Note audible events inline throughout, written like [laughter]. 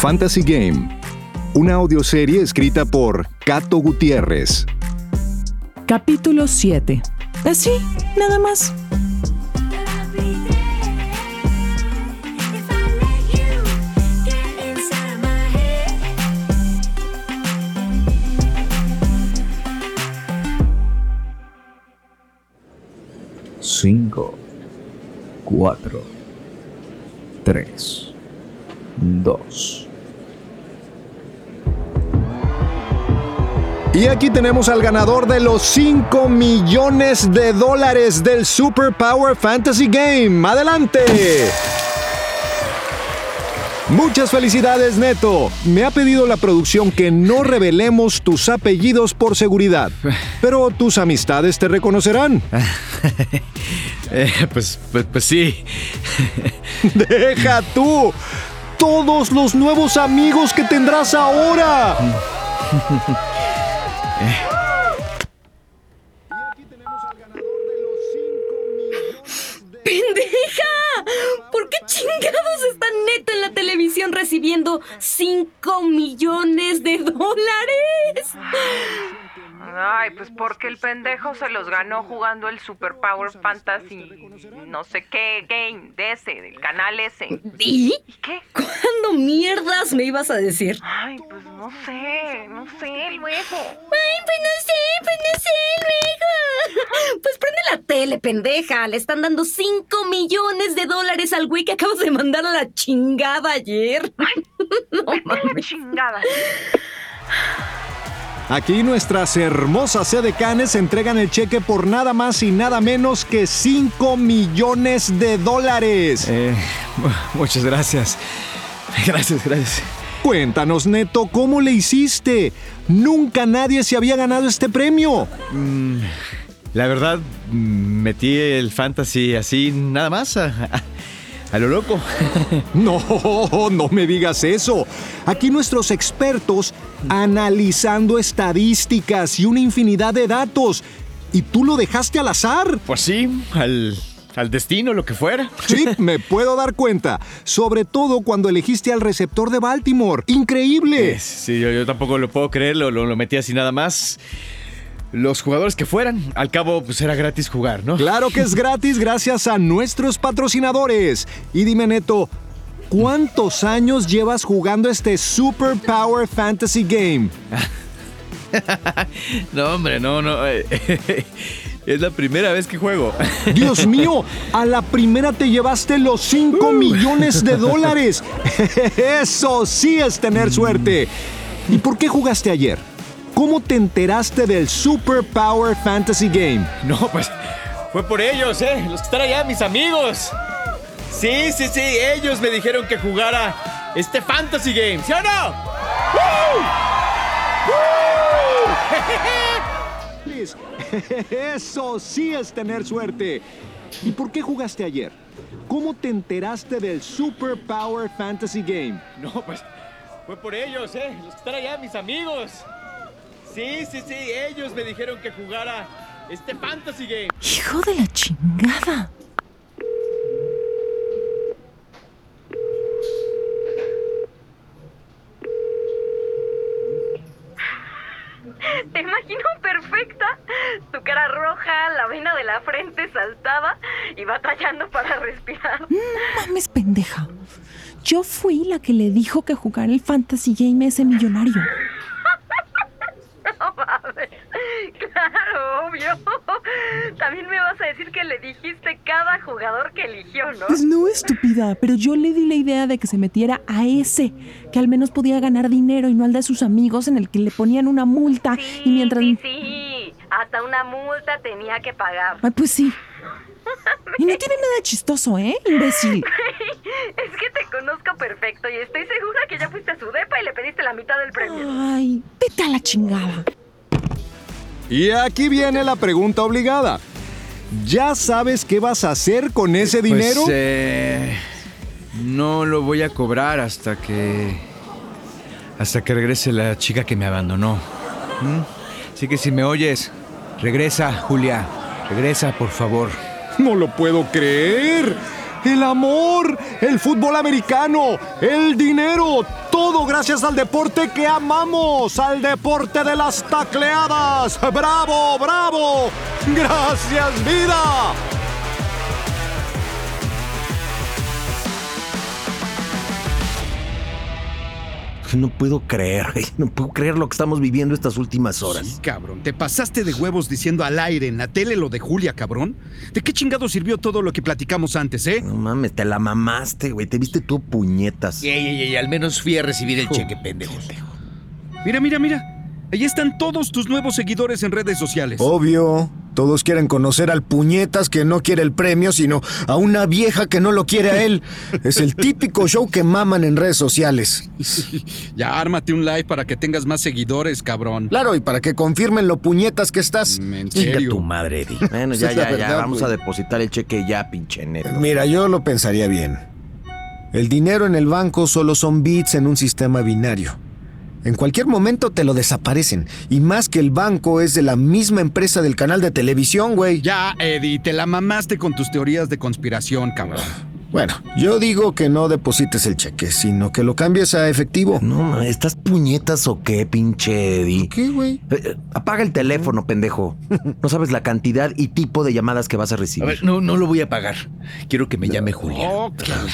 Fantasy Game, una audioserie escrita por Cato Gutiérrez. Capítulo 7. Así, nada más. Cinco, cuatro, tres, dos. Y aquí tenemos al ganador de los 5 millones de dólares del Super Power Fantasy Game. ¡Adelante! Muchas felicidades, Neto. Me ha pedido la producción que no revelemos tus apellidos por seguridad, [laughs] pero tus amistades te reconocerán. [laughs] Eh, pues, pues, pues sí. [laughs] Deja tú. Todos los nuevos amigos que tendrás ahora. ¡Pendeja! ¿Por qué chingados está Neto en la televisión recibiendo 5 millones de dólares? Ay, pues porque el pendejo se los ganó jugando el Super Power Fantasy, no sé qué game de ese, del canal ese. ¿Y? ¿Y qué? ¿Cuándo mierdas me ibas a decir? Ay, pues no sé, no sé, luego. Ay, pues no sé, pues no sé, luego. Pues prende la tele, pendeja. Le están dando 5 millones de dólares al güey que acabas de mandar a la chingada ayer. [laughs] no Vete a la chingada. Aquí nuestras hermosas edecanes entregan el cheque por nada más y nada menos que 5 millones de dólares. Eh, mu- muchas gracias. Gracias, gracias. Cuéntanos, Neto, ¿cómo le hiciste? Nunca nadie se había ganado este premio. La verdad, mm, metí el fantasy así, nada más, a, a- lo loco. [laughs] No, no me digas eso. Aquí nuestros expertos analizando estadísticas y una infinidad de datos. Y tú lo dejaste al azar. Pues sí, al, al destino, lo que fuera. Sí, [laughs] me puedo dar cuenta. Sobre todo cuando elegiste al receptor de Baltimore. Increíble. Sí, yo, yo tampoco lo puedo creer, lo, lo, lo metí así nada más. Los jugadores que fueran, al cabo, pues era gratis jugar, ¿no? Claro que es gratis gracias a nuestros patrocinadores. Y dime, Neto, ¿cuántos años llevas jugando este Super Power Fantasy Game? [laughs] No, hombre, no, no. [laughs] es la primera vez que juego. [laughs] Dios mío, a la primera te llevaste los 5 millones de dólares. Eso sí es tener suerte. ¿Y por qué jugaste ayer? ¿Cómo te enteraste del Super Power Fantasy Game? [laughs] No, pues fue por ellos, ¿eh? Los que están allá, mis amigos. Sí, sí, sí, ellos me dijeron que jugara este Fantasy Game, ¿sí o no? Please. [laughs] Eso sí es tener suerte. ¿Y por qué jugaste ayer? ¿Cómo te enteraste del Super Power Fantasy Game? No, pues fue por ellos, ¿eh? Los que están allá, mis amigos. Sí, sí, sí, ellos me dijeron que jugara este Fantasy Game. Hijo de la chingada. Te imagino perfecta. Tu cara roja, la vena de la frente saltada y batallando para respirar. No mames, pendeja. Yo fui la que le dijo que jugara el Fantasy Game a ese millonario. No mames. Claro, [laughs] obvio. También me vas a decir que le dijiste cada jugador que eligió, ¿no? Pues no, estúpida, pero yo le di la idea de que se metiera a ese, que al menos podía ganar dinero y no al de sus amigos en el que le ponían una multa Sí, y mientras... sí, sí. Hasta una multa tenía que pagar. Ay, pues sí. [laughs] Y no tiene nada chistoso, ¿eh? Imbécil. [laughs] Es que te conozco perfecto y estoy segura que ya fuiste a su depa y le pediste la mitad del premio. Ay, vete a la chingada. Y aquí viene la pregunta obligada. ¿Ya sabes qué vas a hacer con ese dinero? Pues, eh, no lo voy a cobrar hasta que. hasta que regrese la chica que me abandonó. ¿Mm? Así que si me oyes, regresa, Julia. Regresa, por favor. No lo puedo creer. El amor, el fútbol americano, el dinero, todo gracias al deporte que amamos, al deporte de las tacleadas. ¡Bravo, bravo! ¡Gracias, vida! [laughs] No puedo creer, güey. No puedo creer lo que estamos viviendo estas últimas horas. Sí, cabrón. Te pasaste de huevos diciendo al aire en la tele lo de Julia, cabrón. ¿De qué chingado sirvió todo lo que platicamos antes, eh? No mames, te la mamaste, güey. Te viste tú puñetas. Ey, ey, ey, al menos fui a recibir el cheque, pendejos. Mira, mira, mira. Ahí están todos tus nuevos seguidores en redes sociales. Obvio. Todos quieren conocer al puñetas que no quiere el premio, sino a una vieja que no lo quiere a él. [laughs] Es el típico show que maman en redes sociales. Ya ármate un live para que tengas más seguidores, cabrón. Claro, y para que confirmen lo puñetas que estás. Mm, En serio. tu madre, Eddie. [laughs] Bueno, ya, ya, ya. Vamos a depositar el cheque ya, pinche neto. Mira, yo lo pensaría bien. El dinero en el banco solo son bits en un sistema binario. En cualquier momento te lo desaparecen. Y más que el banco es de la misma empresa del canal de televisión, güey. Ya, Eddie, te la mamaste con tus teorías de conspiración, cabrón. Bueno, yo digo que no deposites el cheque, sino que lo cambies a efectivo. No, ¿estás puñetas o qué, pinche Eddie? ¿Qué, güey? Eh, eh, apaga el teléfono, pendejo. No sabes la cantidad y tipo de llamadas que vas a A recibir. ver, no, no lo voy a pagar. Quiero que me llame Julia. Oh, claro.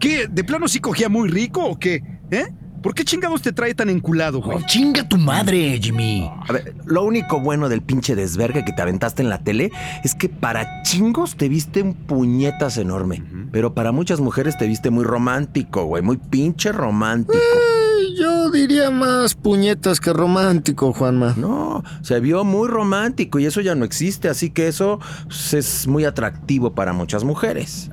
¿Qué? ¿De plano sí cogía muy rico o qué? ¿Eh? ¿Por qué chingados te trae tan enculado, güey? Oh, chinga tu madre, Jimmy. A ver, lo único bueno del pinche desvergue que te aventaste en la tele es que para chingos te viste un puñetas enorme. Pero para muchas mujeres te viste muy romántico, güey. Muy pinche romántico. Ay, Yo diría más puñetas que romántico, Juanma. No, se vio muy romántico y eso ya no existe, así que eso pues, es muy atractivo para muchas mujeres.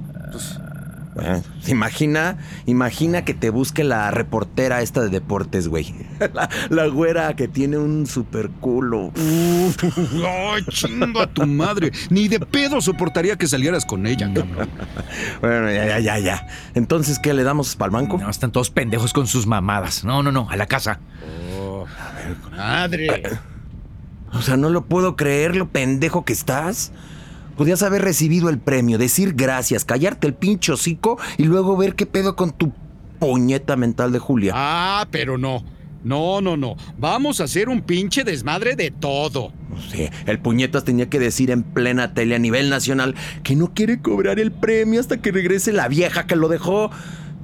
Eh, imagina, imagina que te busque la reportera esta de deportes, güey. [laughs] La, la güera que tiene un super culo. Ay, chingo a tu madre. Ni de pedo soportaría que salieras con ella, cabrón. [laughs] Bueno, ya, ya, ya, ya. Entonces, ¿qué le damos para el banco? No, están todos pendejos con sus mamadas. No, no, no, a la casa. Madre. O sea, no lo puedo creer lo pendejo que estás. Podías haber recibido el premio, decir gracias, callarte el pinche hocico y luego ver qué pedo con tu puñeta mental de Julia. Ah, pero no. No, no, no. Vamos a hacer un pinche desmadre de todo. Sí, el puñetas tenía que decir en plena tele a nivel nacional que no quiere cobrar el premio hasta que regrese la vieja que lo dejó.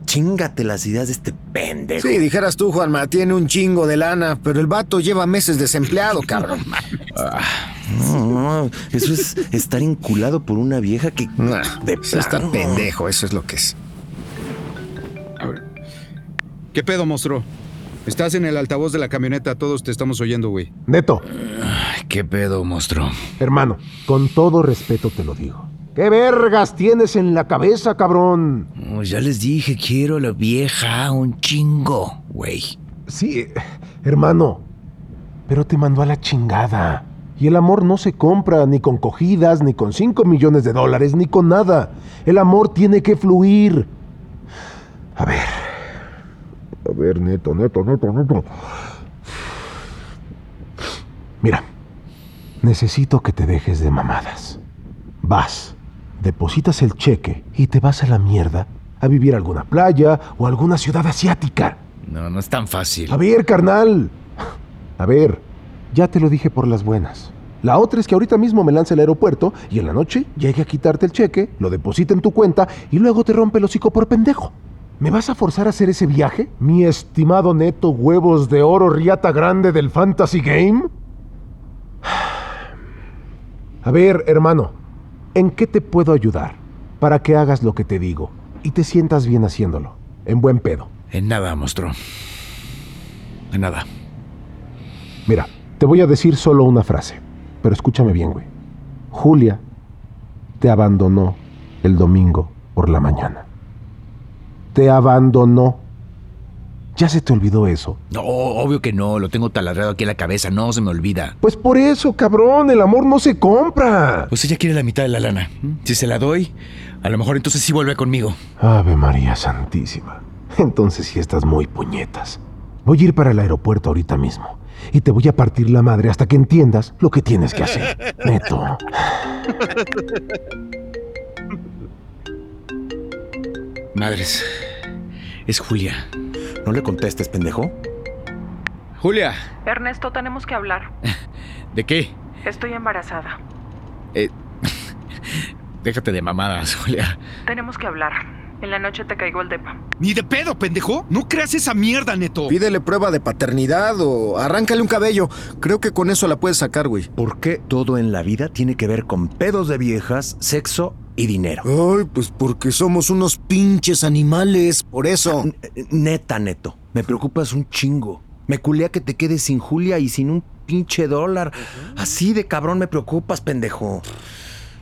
Chingate las ideas de este pendejo. Sí, dijeras tú, Juanma, tiene un chingo de lana, pero el vato lleva meses desempleado, [laughs] cabrón. No, no, eso es estar enculado por una vieja que... Nah, de eso está plano. pendejo, eso es lo que es. ¿Qué pedo, monstruo? Estás en el altavoz de la camioneta, todos te estamos oyendo, güey. Neto, Ay, qué pedo, monstruo. hermano, con todo respeto te lo digo. ¿Qué vergas tienes en la cabeza, cabrón? Oh, ya les dije, quiero a la vieja un chingo, güey. Sí, eh, hermano, pero te mandó a la chingada. Y el amor no se compra ni con cogidas, ni con 5 millones de dólares, ni con nada. El amor tiene que fluir. A ver. A ver, neto, neto, neto, neto. Mira, necesito que te dejes de mamadas. Vas, depositas el cheque y te vas a la mierda a vivir a alguna playa o a alguna ciudad asiática. No, no es tan fácil. A ver, carnal. A ver, ya te lo dije por las buenas. La otra es que ahorita mismo me lance al aeropuerto y en la noche llegue a quitarte el cheque, lo deposite en tu cuenta y luego te rompe el hocico por pendejo. ¿Me vas a forzar a hacer ese viaje? Mi estimado neto huevos de oro riata grande del Fantasy Game. [sighs] A ver, hermano, ¿en qué te puedo ayudar? Para que hagas lo que te digo y te sientas bien haciéndolo. En buen pedo. En nada, monstruo. En nada. Mira, te voy a decir solo una frase, pero escúchame bien, güey. Julia te abandonó el domingo por la mañana. Te abandonó. ¿Ya se te olvidó eso? No, obvio que no, lo tengo taladrado aquí en la cabeza, no se me olvida. Pues por eso, cabrón, el amor no se compra. Pues ella quiere la mitad de la lana. Si se la doy, a lo mejor entonces sí vuelve conmigo. Ave María Santísima. Entonces sí estás muy puñetas. Voy a ir para el aeropuerto ahorita mismo. Y te voy a partir la madre hasta que entiendas lo que tienes que hacer. [laughs] Neto. Madres, es Julia. No le contestes, pendejo. Julia, Ernesto, tenemos que hablar. [laughs] ¿de qué? Estoy embarazada. Eh, [laughs] déjate de mamadas, Julia. Tenemos que hablar. En la noche te caigo el depa. Ni de pedo, pendejo. No creas esa mierda, neto. Pídele prueba de paternidad o arráncale un cabello. Creo que con eso la puedes sacar, güey. ¿Por qué todo en la vida tiene que ver con pedos de viejas, sexo y dinero? Ay, pues porque somos unos pinches animales, por eso. N- Neta, neto, me preocupas un chingo. Me culea que te quedes sin Julia y sin un pinche dólar. Así de cabrón me preocupas, pendejo.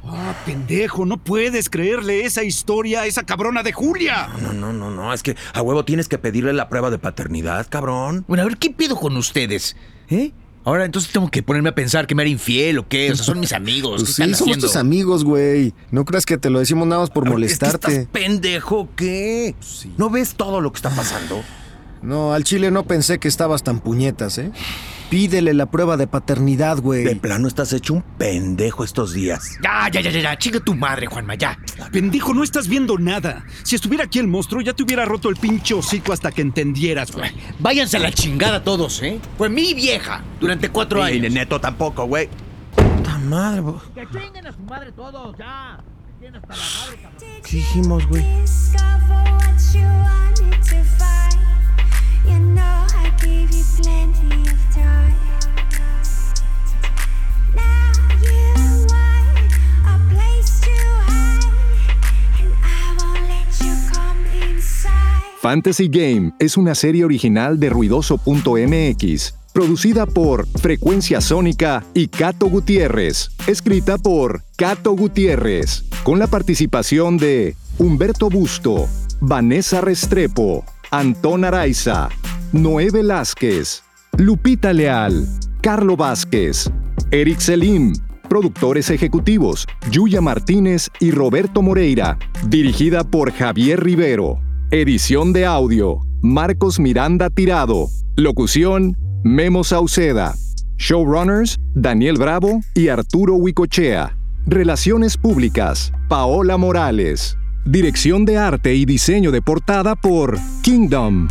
Ah, pendejo, no puedes creerle esa historia a esa cabrona de Julia. No, no, no, no, es que a huevo tienes que pedirle la prueba de paternidad, cabrón. Bueno, a ver, ¿qué pido con ustedes? ¿Eh? Ahora entonces tengo que ponerme a pensar que me era infiel o qué. O sea, son mis amigos. Pues ¿Qué sí, están somos haciendo? tus amigos, güey. No creas que te lo decimos nada más por ¿Es que molestarte. estás pendejo qué? ¿No ves todo lo que está pasando? No, al chile no pensé que estabas tan puñetas, ¿eh? Pídele la prueba de paternidad, De güey. plano estás hecho un pendejo estos días. Ya, ya, ya, ya, ya. Chinga tu madre, Juanma, ya. Pendejo, no estás viendo nada. Si estuviera aquí el monstruo, ya te hubiera roto el pinche hocico hasta que entendieras, güey. Váyanse a la chingada todos, ¿eh? Fue mi vieja durante cuatro Y años. neto tampoco, güey. Puta madre, bo- Que chinguen a su madre todos, ya. Que tienen hasta la madre, cabrón. ¿Qué dijimos, güey? Fantasy Game es una serie original de ruidoso.mx, producida por Frecuencia Sónica y Cato Gutiérrez, escrita por Cato Gutiérrez, con la participación de Humberto Busto, Vanessa Restrepo, Antón Araiza, Noé Velázquez, Lupita Leal, Carlo Vázquez, Eric Selim, productores ejecutivos Yuya Martínez y Roberto Moreira, dirigida por Javier Rivero. Edición de audio, Marcos Miranda Tirado. Locución, Memo Sauceda. Showrunners, Daniel Bravo y Arturo Huicochea. Relaciones públicas, Paola Morales. Dirección de arte y diseño de portada por Kingdom.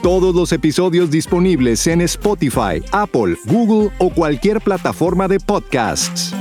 Todos los episodios disponibles en Spotify, Apple, Google o cualquier plataforma de podcasts.